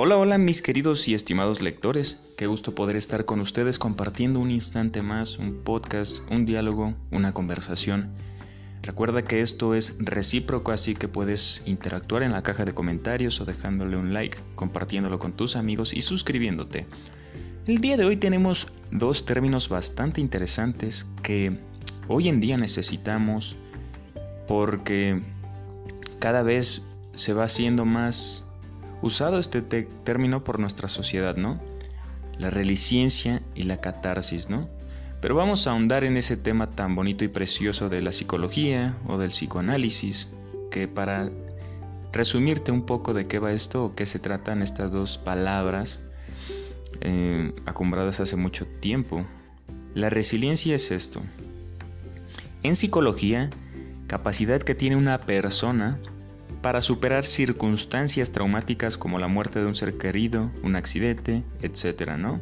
Hola, hola mis queridos y estimados lectores, qué gusto poder estar con ustedes compartiendo un instante más, un podcast, un diálogo, una conversación. Recuerda que esto es recíproco, así que puedes interactuar en la caja de comentarios o dejándole un like, compartiéndolo con tus amigos y suscribiéndote. El día de hoy tenemos dos términos bastante interesantes que hoy en día necesitamos porque cada vez se va haciendo más usado este término por nuestra sociedad, ¿no? La reliciencia y la catarsis, ¿no? Pero vamos a ahondar en ese tema tan bonito y precioso de la psicología o del psicoanálisis, que para resumirte un poco de qué va esto o qué se tratan estas dos palabras eh, acumbradas hace mucho tiempo. La resiliencia es esto. En psicología, capacidad que tiene una persona para superar circunstancias traumáticas como la muerte de un ser querido, un accidente, etc. ¿no?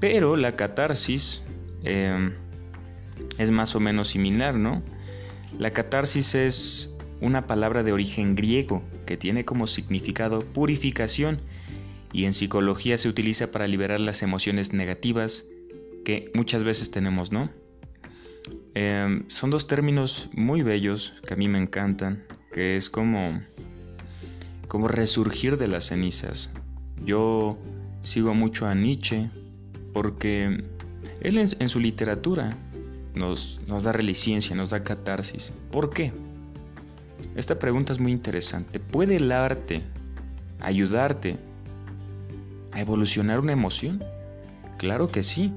Pero la catarsis em, es más o menos similar, ¿no? La catarsis es una palabra de origen griego que tiene como significado purificación y en psicología se utiliza para liberar las emociones negativas que muchas veces tenemos, ¿no? Em, son dos términos muy bellos que a mí me encantan que es como, como resurgir de las cenizas. Yo sigo mucho a Nietzsche porque él en, su literatura nos, nos da reliciencia, nos da catarsis. ¿Por qué? Esta pregunta es muy interesante. ¿Puede el arte ayudarte a evolucionar una emoción? Claro que sí.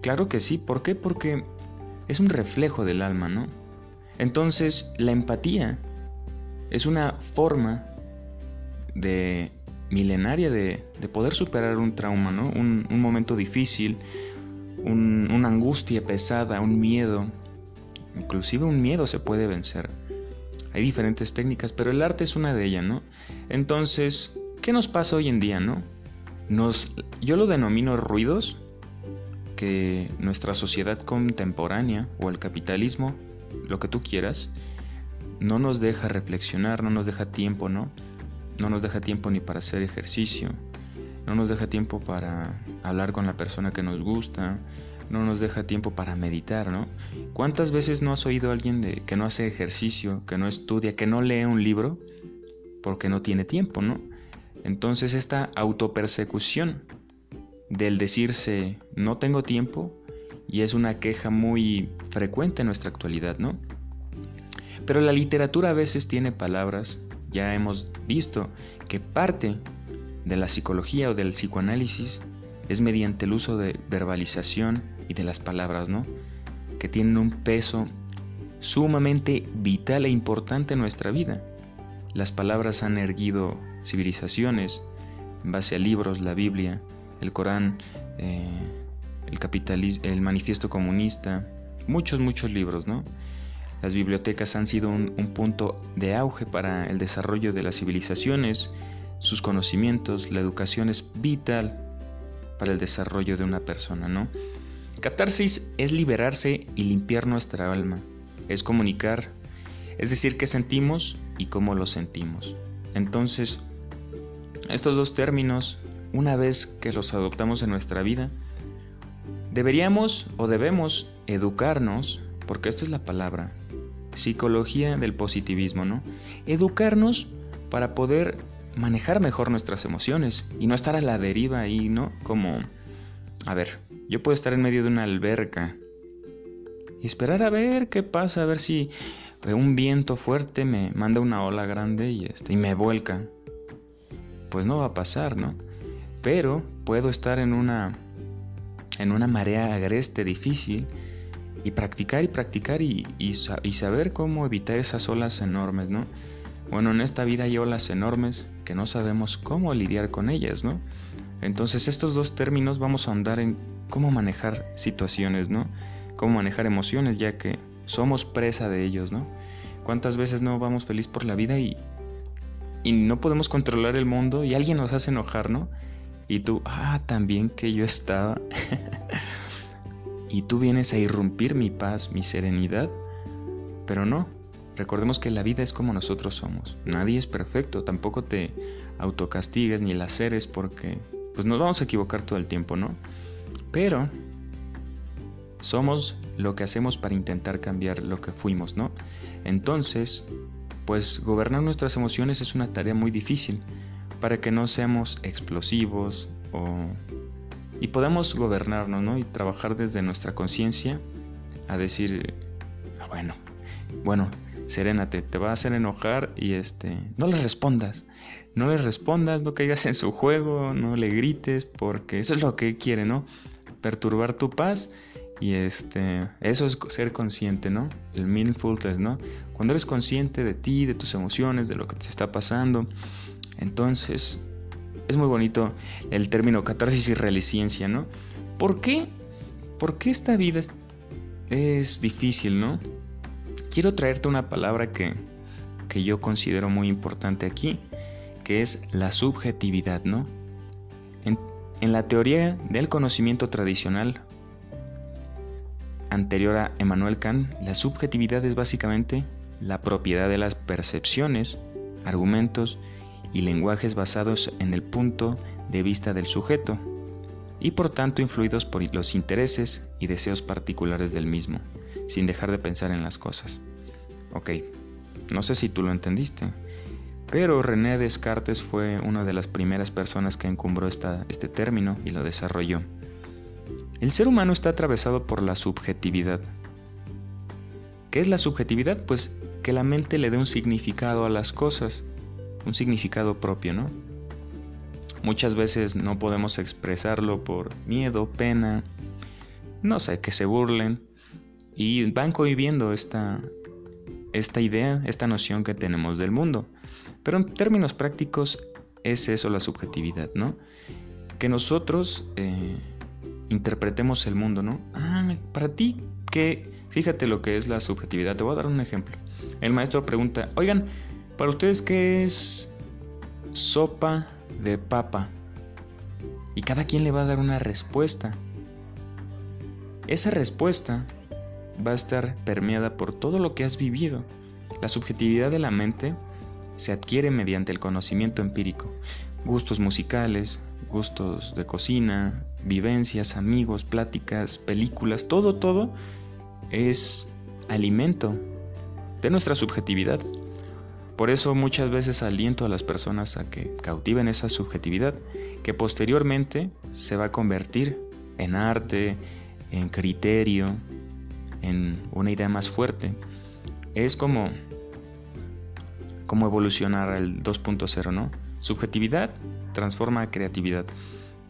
Claro que sí. ¿Por qué? Porque es un reflejo del alma, ¿no? Entonces, la empatía es una forma de milenaria de, poder superar un trauma, ¿no? un, momento difícil, una angustia pesada, un miedo. Inclusive un miedo se puede vencer. Hay diferentes técnicas, pero el arte es una de ellas, ¿no? Entonces, ¿qué nos pasa hoy en día, no? Nos, yo lo denomino ruidos que nuestra sociedad contemporánea o el capitalismo, lo que tú quieras, no nos deja reflexionar, no nos deja tiempo, ¿no? No nos deja tiempo ni para hacer ejercicio, no nos deja tiempo para hablar con la persona que nos gusta, no nos deja tiempo para meditar, ¿no? ¿Cuántas veces no has oído a alguien de, que no hace ejercicio, que no estudia, que no lee un libro porque no tiene tiempo, ¿no? Entonces esta autopersecución del decirse no tengo tiempo y es una queja muy frecuente en nuestra actualidad, ¿no? Pero la literatura a veces tiene palabras, ya hemos visto que parte de la psicología o del psicoanálisis es mediante el uso de verbalización y de las palabras, ¿no? Que tienen un peso sumamente vital e importante en nuestra vida. Las palabras han erguido civilizaciones en base a libros, la Biblia, el Corán, eh, el, el manifiesto comunista, muchos, muchos libros, ¿no? Las bibliotecas han sido un, punto de auge para el desarrollo de las civilizaciones, sus conocimientos, la educación es vital para el desarrollo de una persona, ¿no? Catarsis es liberarse y limpiar nuestra alma, es comunicar, es decir, qué sentimos y cómo lo sentimos. Entonces, estos dos términos, una vez que los adoptamos en nuestra vida, deberíamos o debemos educarnos, porque esta es la palabra, psicología del positivismo, ¿no? Educarnos para poder manejar mejor nuestras emociones y no estar a la deriva ahí, ¿no? Como, a ver, yo puedo estar en medio de una alberca y esperar a ver qué pasa, a ver si un viento fuerte me manda una ola grande y, este, y me vuelca. Pues no va a pasar, ¿no? Pero puedo estar en una en una marea agreste difícil y practicar y practicar y, saber cómo evitar esas olas enormes, ¿no? Bueno, en esta vida hay olas enormes que no sabemos cómo lidiar con ellas, ¿no? Entonces estos dos términos vamos a andar en cómo manejar situaciones, ¿no? Cómo manejar emociones, ya que somos presa de ellos, ¿no? ¿Cuántas veces no vamos feliz por la vida y, y no podemos controlar el mundo y alguien nos hace enojar, ¿no? Y tú, ah, también que yo estaba. y tú vienes a irrumpir mi paz, mi serenidad, pero no. recordemos que la vida es como nosotros somos. Nadie es perfecto, tampoco te autocastigues ni la seres porque pues nos vamos a equivocar todo el tiempo, ¿no? Pero somos lo que hacemos para intentar cambiar lo que fuimos, ¿no? Entonces, pues gobernar nuestras emociones es una tarea muy difícil para que no seamos explosivos o y podamos gobernarnos, ¿no? Y trabajar desde nuestra conciencia a decir, ah, bueno, bueno, serénate, te va a hacer enojar y este, no le respondas, no le respondas, no caigas en su juego, no le grites, porque eso es lo que quiere, ¿no? Perturbar tu paz y este, eso es ser consciente, ¿no? El mindfulness, ¿no? Cuando eres consciente de ti, de tus emociones, de lo que te está pasando, entonces es muy bonito el término catarsis y reliciencia, ¿no? ¿Por qué? ¿Por qué esta vida es, difícil, ¿no? Quiero traerte una palabra que, que yo considero muy importante aquí, que es la subjetividad, ¿no? En, en la teoría del conocimiento tradicional anterior a Emmanuel Kant, la subjetividad es básicamente la propiedad de las percepciones, argumentos y lenguajes basados en el punto de vista del sujeto y por tanto influidos por los intereses y deseos particulares del mismo, sin dejar de pensar en las cosas. Ok, no sé si tú lo entendiste, pero René Descartes fue una de las primeras personas que encumbró este término y lo desarrolló. El ser humano está atravesado por la subjetividad. ¿Qué es la subjetividad? Pues que la mente le dé un significado a las cosas, un significado propio, ¿no? Muchas veces no podemos expresarlo por miedo, pena, no sé, que se burlen. Y van conviviendo esta, esta idea, esta noción que tenemos del mundo. Pero en términos prácticos es eso la subjetividad, ¿no? Que nosotros eh, interpretemos el mundo, ¿no? Ah, para ti, ¿qué? Fíjate lo que es la subjetividad. Te voy a dar un ejemplo. El maestro pregunta, oigan, ¿para ustedes qué es sopa de papa? Y cada quien le va a dar una respuesta. Esa respuesta va a estar permeada por todo lo que has vivido. La subjetividad de la mente se adquiere mediante el conocimiento empírico. Gustos musicales, gustos de cocina, vivencias, amigos, pláticas, películas, todo, todo es alimento de nuestra subjetividad. Por eso muchas veces aliento a las personas a que cautiven esa subjetividad, que posteriormente se va a convertir en arte, en criterio, en una idea más fuerte. Es como, como evolucionar al 2.0, ¿no? Subjetividad transforma a creatividad.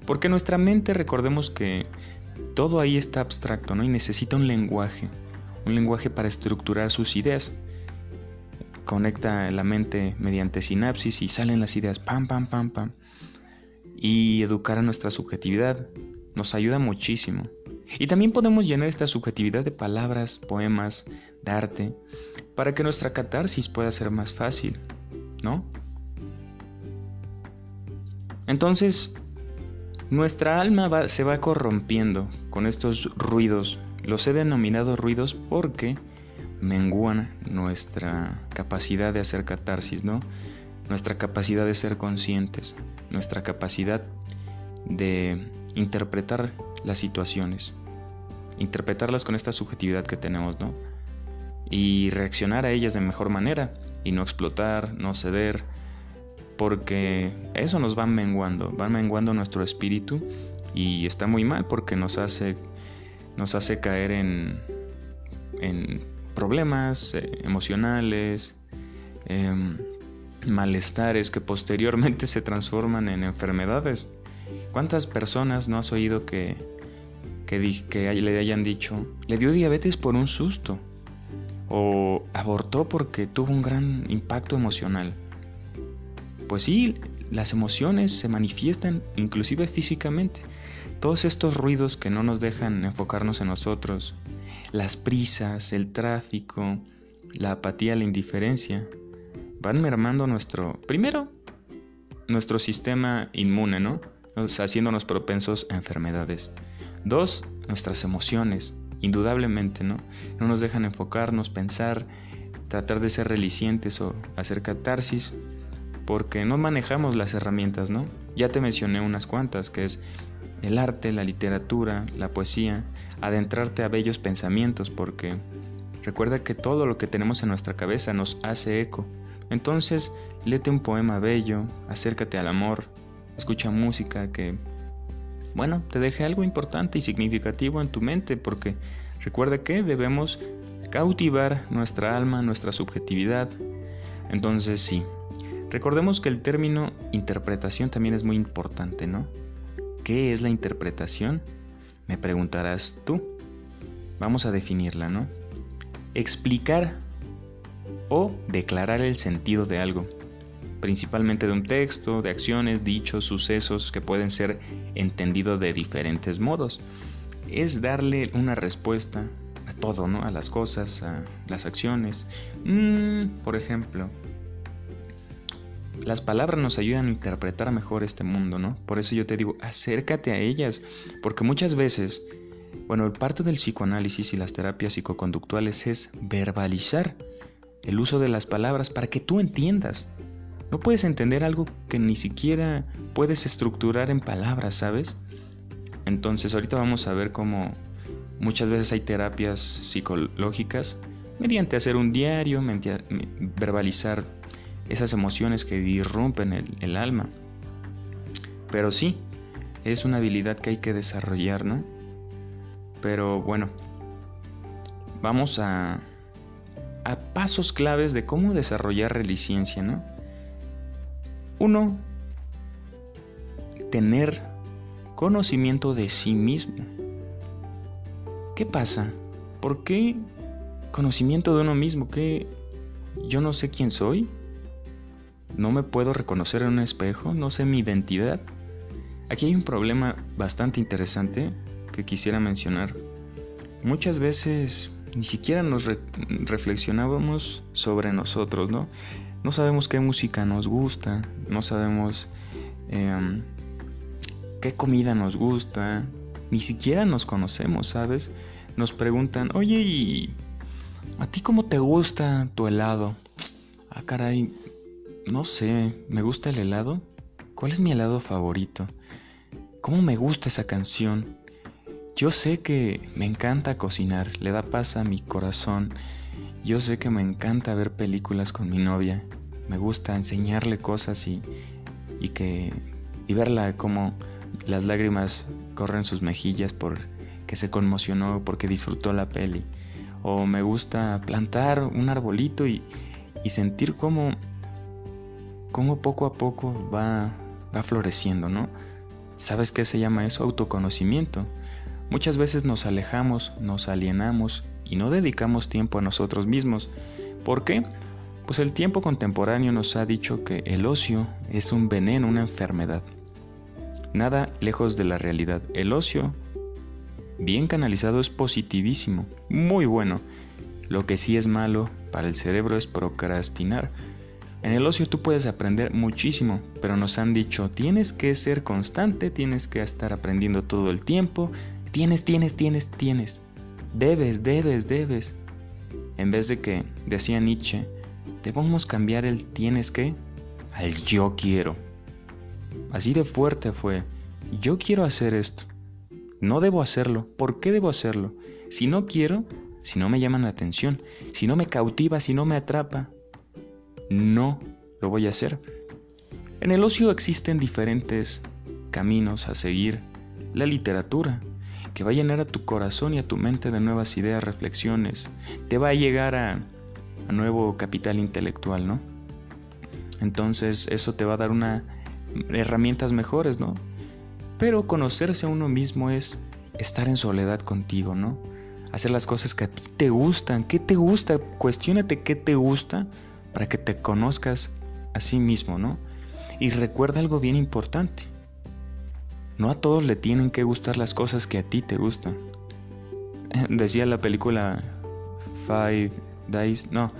Porque nuestra mente, recordemos que todo ahí está abstracto, ¿no? Y necesita un lenguaje, un lenguaje para estructurar sus ideas. Conecta la mente mediante sinapsis y salen las ideas, pam, pam, pam, pam. Y educar a nuestra subjetividad nos ayuda muchísimo. Y también podemos llenar esta subjetividad de palabras, poemas, de arte, para que nuestra catarsis pueda ser más fácil, ¿no? Entonces, nuestra alma se va corrompiendo con estos ruidos. Los he denominado ruidos porque menguan nuestra capacidad de hacer catarsis, ¿no? Nuestra capacidad de ser conscientes, nuestra capacidad de interpretar las situaciones, interpretarlas con esta subjetividad que tenemos, ¿no? Y reaccionar a ellas de mejor manera y no explotar, no ceder, porque eso nos va menguando, va menguando nuestro espíritu y está muy mal porque nos hace, nos hace caer en, en problemas eh, emocionales, em, malestares que posteriormente se transforman en enfermedades. ¿Cuántas personas no has oído que, que, que le hayan dicho, le dio diabetes por un susto? O abortó porque tuvo un gran impacto emocional. Pues sí, las emociones se manifiestan inclusive físicamente. Todos estos ruidos que no nos dejan enfocarnos en nosotros, las prisas, el tráfico, la apatía, la indiferencia, van mermando nuestro, primero, nuestro sistema inmune, ¿no? haciéndonos propensos a enfermedades. Dos, nuestras emociones, indudablemente, ¿no? No nos dejan enfocarnos, pensar, tratar de ser relicientes o hacer catarsis, porque no manejamos las herramientas, ¿no? Ya te mencioné unas cuantas, que es el arte, la literatura, la poesía, adentrarte a bellos pensamientos, porque recuerda que todo lo que tenemos en nuestra cabeza nos hace eco. Entonces, léete un poema bello, acércate al amor, escucha música que, bueno, te deje algo importante y significativo en tu mente, porque recuerda que debemos cautivar nuestra alma, nuestra subjetividad. Entonces, sí, recordemos que el término interpretación también es muy importante, ¿no? ¿Qué es la interpretación? Me preguntarás tú. Vamos a definirla, ¿no? Explicar o declarar el sentido de algo, principalmente de un texto, de acciones, dichos, sucesos que pueden ser entendidos de diferentes modos. Es darle una respuesta a todo, ¿no? A las cosas, a las acciones. Mm, por ejemplo, las palabras nos ayudan a interpretar mejor este mundo, ¿no? Por eso yo te digo, acércate a ellas, porque muchas veces, bueno, parte del psicoanálisis y las terapias psicoconductuales es verbalizar el uso de las palabras para que tú entiendas. No puedes entender algo que ni siquiera puedes estructurar en palabras, ¿sabes? Entonces ahorita vamos a ver cómo muchas veces hay terapias psicológicas mediante hacer un diario, verbalizar esas emociones que irrumpen el, alma. Pero sí, es una habilidad que hay que desarrollar, ¿no? Pero bueno, vamos a, a pasos claves de cómo desarrollar reliciencia, ¿no? Uno, tener conocimiento de sí mismo. ¿Qué pasa? ¿Por qué conocimiento de uno mismo? ¿Qué yo no sé quién soy? No me puedo reconocer en un espejo, no sé mi identidad. Aquí hay un problema bastante interesante que quisiera mencionar. Muchas veces ni siquiera nos reflexionábamos sobre nosotros, ¿no? No sabemos qué música nos gusta, no sabemos em, qué comida nos gusta, ni siquiera nos conocemos, ¿sabes? Nos preguntan, oye, ¿y a ti cómo te gusta tu helado? Ah, caray, no sé, ¿me gusta el helado? ¿Cuál es mi helado favorito? ¿Cómo me gusta esa canción? Yo sé que me encanta cocinar, le da paz a mi corazón. Yo sé que me encanta ver películas con mi novia. Me gusta enseñarle cosas y, y que y verla como las lágrimas corren sus mejillas por que se conmocionó porque disfrutó la peli. O me gusta plantar un arbolito y, y sentir cómo cómo poco a poco va, va floreciendo, ¿no? ¿Sabes qué se llama eso? Autoconocimiento. Muchas veces nos alejamos, nos alienamos y no dedicamos tiempo a nosotros mismos. ¿Por qué? Pues el tiempo contemporáneo nos ha dicho que el ocio es un veneno, una enfermedad. Nada lejos de la realidad. El ocio, bien canalizado, es positivísimo, muy bueno. Lo que sí es malo para el cerebro es procrastinar en el ocio tú puedes aprender muchísimo, pero nos han dicho, tienes que ser constante, tienes que estar aprendiendo todo el tiempo, tienes, tienes, tienes, tienes, debes, debes, debes. En vez de que, decía Nietzsche, debemos cambiar el tienes que al yo quiero. Así de fuerte fue, yo quiero hacer esto. No debo hacerlo. ¿Por qué debo hacerlo? Si no quiero, si no me llaman la atención, si no me cautiva, si no me atrapa, no lo voy a hacer. En el ocio existen diferentes caminos a seguir. La literatura, que va a llenar a tu corazón y a tu mente de nuevas ideas, reflexiones, te va a llegar a, nuevo capital intelectual, ¿no? Entonces eso te va a dar herramientas mejores, ¿no? Pero conocerse a uno mismo es estar en soledad contigo, ¿no? Hacer las cosas que a ti te gustan. ¿Qué te gusta? Cuestiónate qué te gusta para que te conozcas a sí mismo, ¿no? Y recuerda algo bien importante. No a todos le tienen que gustar las cosas que a ti te gustan. Decía la película Five Days, no,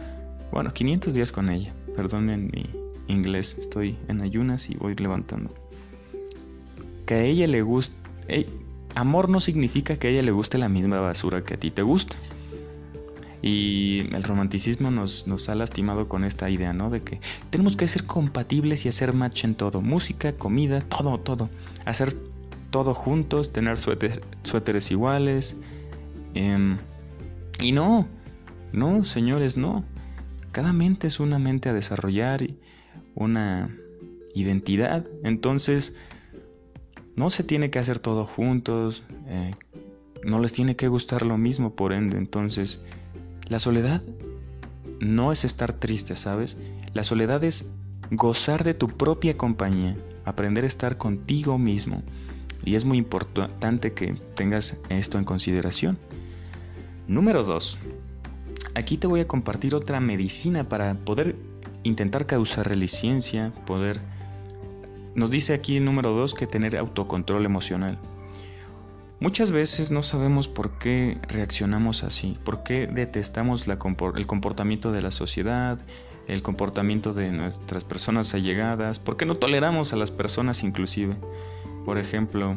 bueno, 500 días con ella. Perdonen mi inglés, estoy en ayunas y voy levantando. Que a ella le guste... amor no significa que a ella le guste la misma basura que a ti te gusta. Y el romanticismo nos, nos ha lastimado con esta idea, ¿no? De que tenemos que ser compatibles y hacer match en todo. Música, comida, todo, todo. Hacer todo juntos, tener suéteres iguales. Em, y no, no, señores, no. Cada mente es una mente a desarrollar, una identidad. Entonces, no se tiene que hacer todo juntos. Eh, no les tiene que gustar lo mismo, por ende. Entonces, la soledad no es estar triste, ¿sabes? La soledad es gozar de tu propia compañía, aprender a estar contigo mismo. Y es muy importante que tengas esto en consideración. Número 2. Aquí te voy a compartir otra medicina para poder intentar causar resiliencia, poder... Nos dice aquí el número 2 que tener autocontrol emocional. Muchas veces no sabemos por qué reaccionamos así, por qué detestamos el comportamiento de la sociedad, el comportamiento de nuestras personas allegadas, por qué no toleramos a las personas inclusive. Por ejemplo,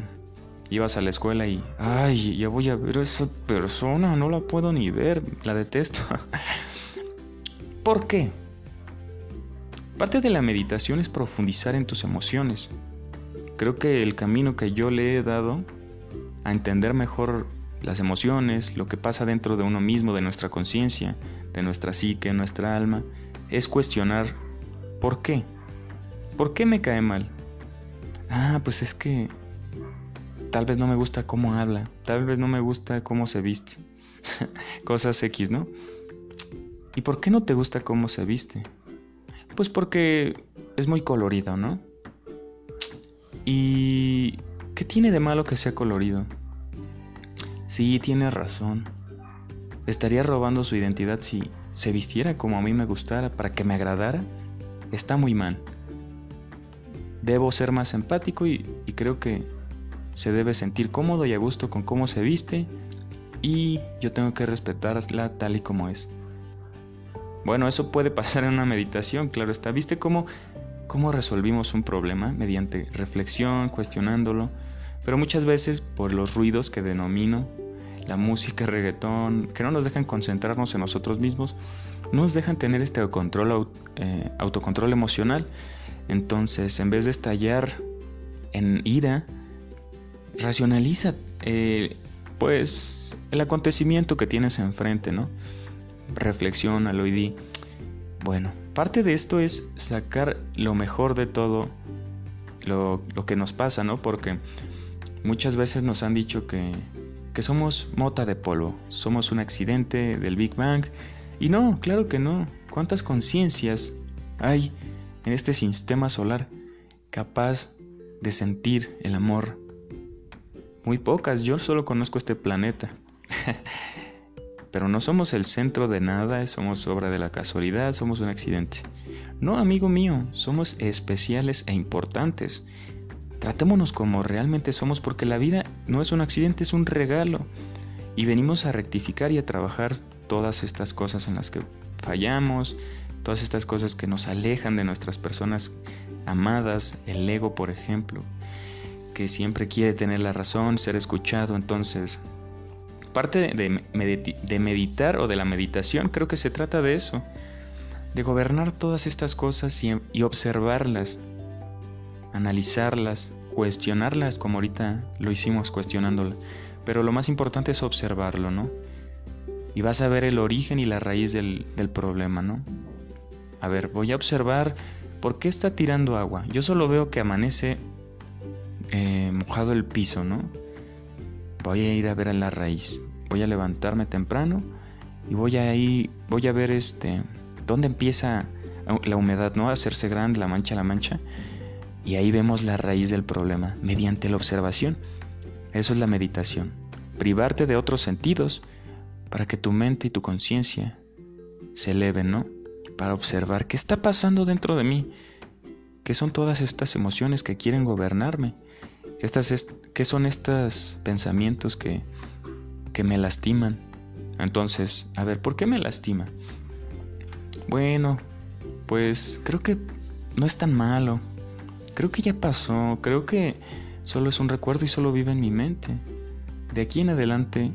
ibas a la escuela y, ay, ya voy a ver a esa persona, no la puedo ni ver, la detesto. ¿Por qué? Parte de la meditación es profundizar en tus emociones. Creo que el camino que yo le he dado a entender mejor las emociones, lo que pasa dentro de uno mismo, de nuestra conciencia, de nuestra psique, nuestra alma, es cuestionar ¿por qué? ¿Por qué me cae mal? Ah, pues es que tal vez no me gusta cómo habla, tal vez no me gusta cómo se viste. Cosas X, ¿no? ¿Y por qué no te gusta cómo se viste? Pues porque es muy colorido, ¿no? ¿Y qué tiene de malo que sea colorido? Sí, tiene razón. Estaría robando su identidad si se vistiera como a mí me gustara para que me agradara. Está muy mal. Debo ser más empático y, creo que se debe sentir cómodo y a gusto con cómo se viste y yo tengo que respetarla tal y como es. Bueno, eso puede pasar en una meditación, claro está. ¿Viste cómo, cómo resolvimos un problema? Mediante reflexión, cuestionándolo. Pero muchas veces por los ruidos que denomino la música, reggaetón, que no nos dejan concentrarnos en nosotros mismos, no nos dejan tener este control, eh, autocontrol emocional. Entonces, en vez de estallar en ira, racionaliza eh, pues el acontecimiento que tienes enfrente, ¿no? Reflexiona, lo di. Bueno, parte de esto es sacar lo mejor de todo lo, que nos pasa, ¿no? Porque muchas veces nos han dicho que que somos mota de polvo, somos un accidente del Big Bang. Y no, claro que no. ¿Cuántas conciencias hay en este sistema solar capaz de sentir el amor? Muy pocas, yo solo conozco este planeta. Pero no somos el centro de nada, somos obra de la casualidad, somos un accidente. No, amigo mío, somos especiales e importantes. Tratémonos como realmente somos porque la vida no es un accidente, es un regalo. Y venimos a rectificar y a trabajar todas estas cosas en las que fallamos, todas estas cosas que nos alejan de nuestras personas amadas, el ego por ejemplo, que siempre quiere tener la razón, ser escuchado. Entonces, parte de, meditar o de la meditación creo que se trata de eso, de gobernar todas estas cosas y observarlas analizarlas, cuestionarlas como ahorita lo hicimos cuestionándolas. Pero lo más importante es observarlo, ¿no? Y vas a ver el origen y la raíz del, problema, ¿no? A ver, voy a observar por qué está tirando agua. Yo solo veo que amanece eh, mojado el piso, ¿no? Voy a ir a ver a la raíz. Voy a levantarme temprano y voy a ir, voy a ver este, dónde empieza la humedad, ¿no? A hacerse grande la mancha, la mancha. Y ahí vemos la raíz del problema, mediante la observación. Eso es la meditación. Privarte de otros sentidos para que tu mente y tu conciencia se eleven, ¿no? Para observar qué está pasando dentro de mí, qué son todas estas emociones que quieren gobernarme, estas, qué son estos pensamientos que, que me lastiman. Entonces, a ver, ¿por qué me lastima? Bueno, pues creo que no es tan malo creo que ya pasó, creo que solo es un recuerdo y solo vive en mi mente. De aquí en adelante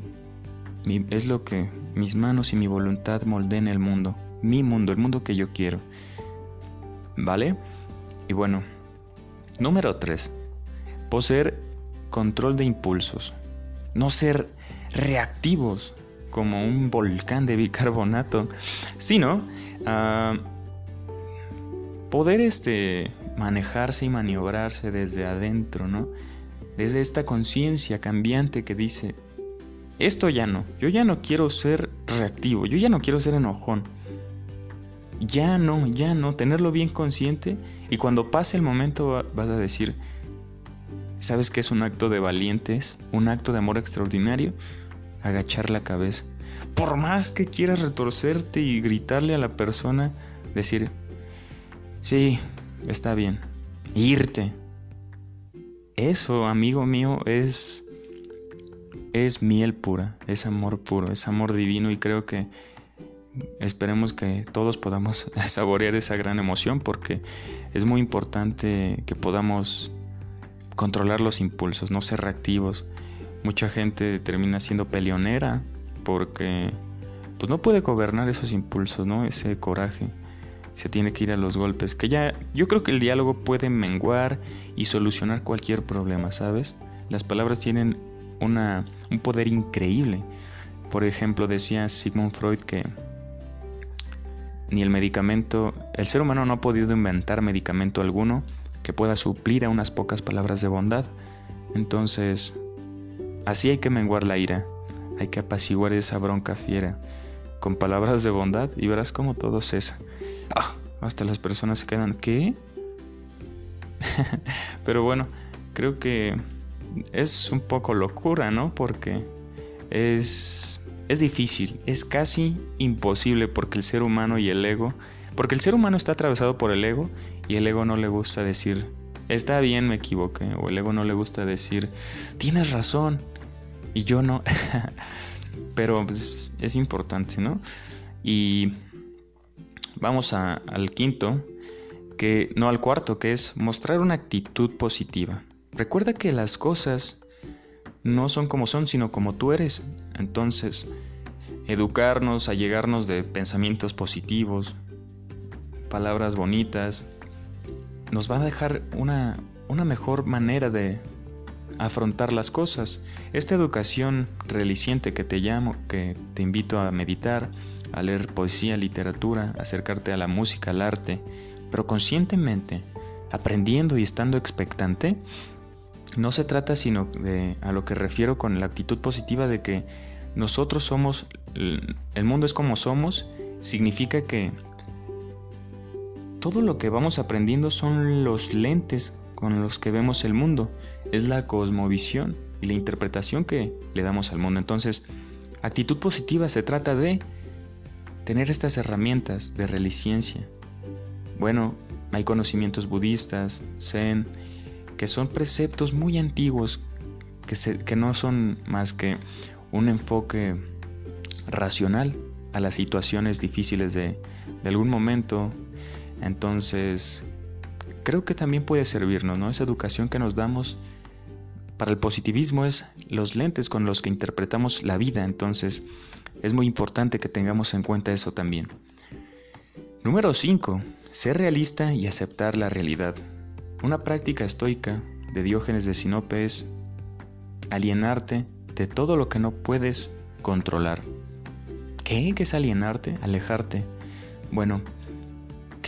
es lo que mis manos y mi voluntad moldeen el mundo, mi mundo, el mundo que yo quiero. ¿Vale? Y bueno, número 3. Poseer control de impulsos. No ser reactivos como un volcán de bicarbonato, sino ah, poder este, manejarse y maniobrarse desde adentro, ¿no? Desde esta conciencia cambiante que dice, esto ya no, yo ya no quiero ser reactivo, yo ya no quiero ser enojón. Ya no, ya no, tenerlo bien consciente y cuando pase el momento vas a decir, ¿sabes qué es un acto de valientes? Un acto de amor extraordinario agachar la cabeza. Por más que quieras retorcerte y gritarle a la persona, decir, sí, está bien, irte. Eso, amigo mío, es es miel pura, es amor puro, es amor divino y creo que esperemos que todos podamos saborear esa gran emoción porque es muy importante que podamos controlar los impulsos, no ser reactivos, Mucha gente termina siendo peleonera porque pues no puede gobernar esos impulsos, ¿no? Ese coraje. Se tiene que ir a los golpes. Que ya, yo creo que el diálogo puede menguar y solucionar cualquier problema, ¿sabes? Las palabras tienen una, un poder increíble. Por ejemplo, decía Sigmund Freud que ni el medicamento, el ser humano no ha podido inventar medicamento alguno que pueda suplir a unas pocas palabras de bondad. Entonces, Así hay que menguar la ira, hay que apaciguar esa bronca fiera con palabras de bondad y verás cómo todo cesa. Ah, hasta las personas se quedan, ¿qué? Pero bueno, creo que es un poco locura, ¿no? Porque es, es difícil, es casi imposible porque el ser humano y el ego, porque el ser humano está atravesado por el ego y el ego no le gusta decir está bien, me equivoqué. O el ego no le gusta decir, tienes razón. Y yo no. Pero pues, es importante, ¿no? Y vamos al quinto, que no al cuarto, que es mostrar una actitud positiva. Recuerda que las cosas no son como son, sino como tú eres. Entonces, educarnos, allegarnos de pensamientos positivos, palabras bonitas, nos va a dejar una, mejor manera de afrontar las cosas. Esta educación reliciente que te llamo, que te invito a meditar, a leer poesía, literatura, acercarte a la música, al arte, pero conscientemente, aprendiendo y estando expectante, no se trata sino de a lo que refiero con la actitud positiva de que nosotros somos, el mundo es como somos, significa que todo lo que vamos aprendiendo son los lentes con los que vemos el mundo, es la cosmovisión y la interpretación que le damos al mundo. Entonces, actitud positiva se trata de tener estas herramientas de reliciencia. Bueno, hay conocimientos budistas, zen, que son preceptos muy antiguos, que, que no son más que un enfoque racional a las situaciones difíciles de, de algún momento entonces, creo que también puede servirnos, ¿no? Esa educación que nos damos para el positivismo es los lentes con los que interpretamos la vida, entonces es muy importante que tengamos en cuenta eso también. Número 5. Ser realista y aceptar la realidad. Una práctica estoica de Diógenes de Sinope es alienarte de todo lo que no puedes controlar. ¿Qué? ¿Qué es alienarte? Alejarte. Bueno,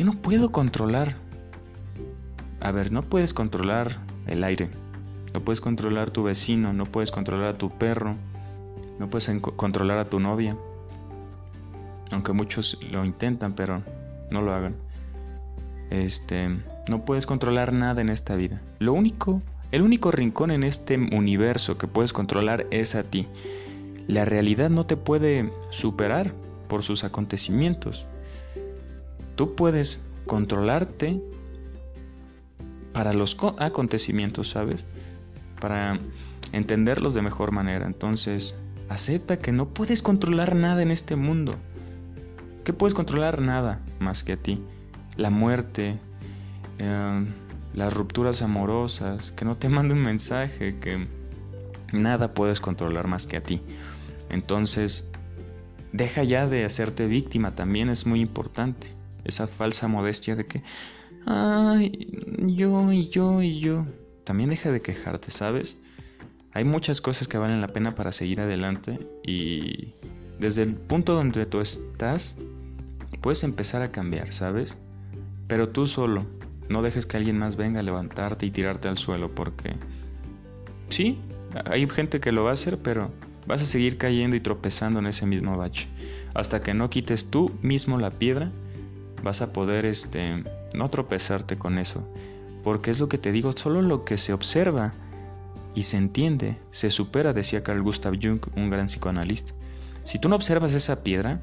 ¿Qué no puedo controlar? A ver, no puedes controlar el aire, no puedes controlar tu vecino, no puedes controlar a tu perro, no puedes controlar a tu novia. Aunque muchos lo intentan, pero no lo hagan. Este, no puedes controlar nada en esta vida. Lo único, el único rincón en este universo que puedes controlar es a ti. La realidad no te puede superar por sus acontecimientos. Tú puedes controlarte para los acontecimientos, ¿sabes? Para entenderlos de mejor manera. Entonces, acepta que no puedes controlar nada en este mundo. ¿Qué puedes controlar? Nada más que a ti. La muerte, em, las rupturas amorosas, que no te mande un mensaje, que nada puedes controlar más que a ti. Entonces, Deja ya de hacerte víctima, también es muy importante. Esa falsa modestia de que, ay, yo y yo y yo. También deja de quejarte, ¿sabes? Hay muchas cosas que valen la pena para seguir adelante y desde el punto donde tú estás, puedes empezar a cambiar, ¿sabes? Pero tú solo, no dejes que alguien más venga a levantarte y tirarte al suelo porque... Sí, hay gente que lo va a hacer, pero vas a seguir cayendo y tropezando en ese mismo bache. Hasta que no quites tú mismo la piedra, vas a poder este no tropezarte con eso, porque es lo que te digo, solo lo que se observa y se entiende, se supera, decía Carl Gustav Jung, un gran psicoanalista. Si tú no observas esa piedra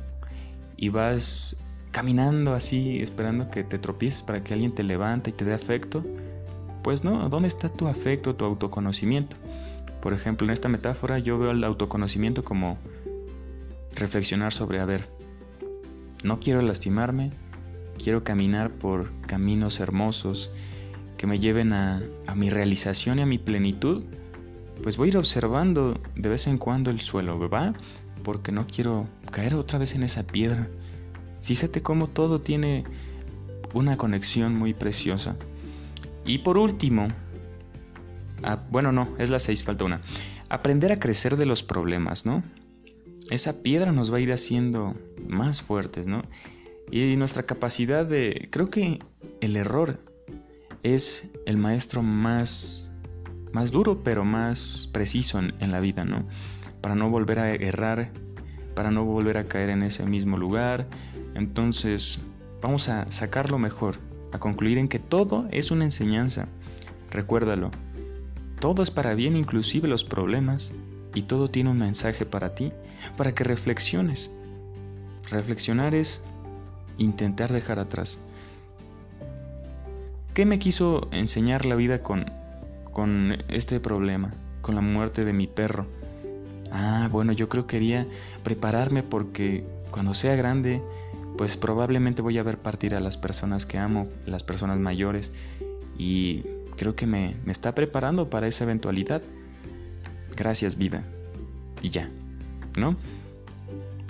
y vas caminando así, esperando que te tropieces para que alguien te levante y te dé afecto, pues no, ¿dónde está tu afecto, tu autoconocimiento? Por ejemplo, en esta metáfora yo veo el autoconocimiento como reflexionar sobre, a ver, no quiero lastimarme, quiero caminar por caminos hermosos que me lleven a, mi realización y a mi plenitud, pues voy a ir observando de vez en cuando el suelo, ¿va? Porque no quiero caer otra vez en esa piedra. Fíjate cómo todo tiene una conexión muy preciosa. Y por último, bueno, no, es la 6, falta una. Aprender a crecer de los problemas, ¿no? Esa piedra nos va a ir haciendo más fuertes, ¿no? Y nuestra capacidad de... Creo que el error es el maestro más, más duro, pero más preciso en, en la vida, ¿no? Para no volver a errar, para no volver a caer en ese mismo lugar. Entonces, vamos a sacarlo mejor, a concluir en que todo es una enseñanza. Recuérdalo, todo es para bien, inclusive los problemas, y todo tiene un mensaje para ti, para que reflexiones. Reflexionar es intentar dejar atrás. ¿Qué me quiso enseñar la vida con, con este problema, con la muerte de mi perro? Ah, bueno, yo creo que quería prepararme porque cuando sea grande, pues probablemente voy a ver partir a las personas que amo, las personas mayores, y creo que me, me está preparando para esa eventualidad. Gracias vida. Y ya, ¿no?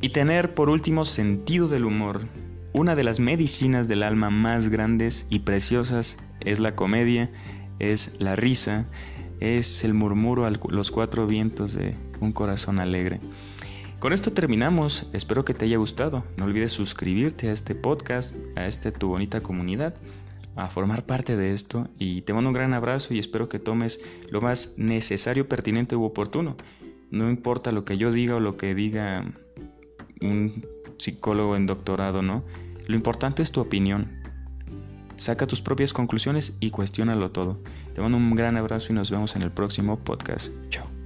Y tener por último sentido del humor. Una de las medicinas del alma más grandes y preciosas es la comedia, es la risa, es el murmuro a los cuatro vientos de un corazón alegre. Con esto terminamos, espero que te haya gustado. No olvides suscribirte a este podcast, a esta tu bonita comunidad, a formar parte de esto y te mando un gran abrazo y espero que tomes lo más necesario, pertinente u oportuno. No importa lo que yo diga o lo que diga un psicólogo en doctorado, ¿no? Lo importante es tu opinión. Saca tus propias conclusiones y cuestiónalo todo. Te mando un gran abrazo y nos vemos en el próximo podcast. Chao.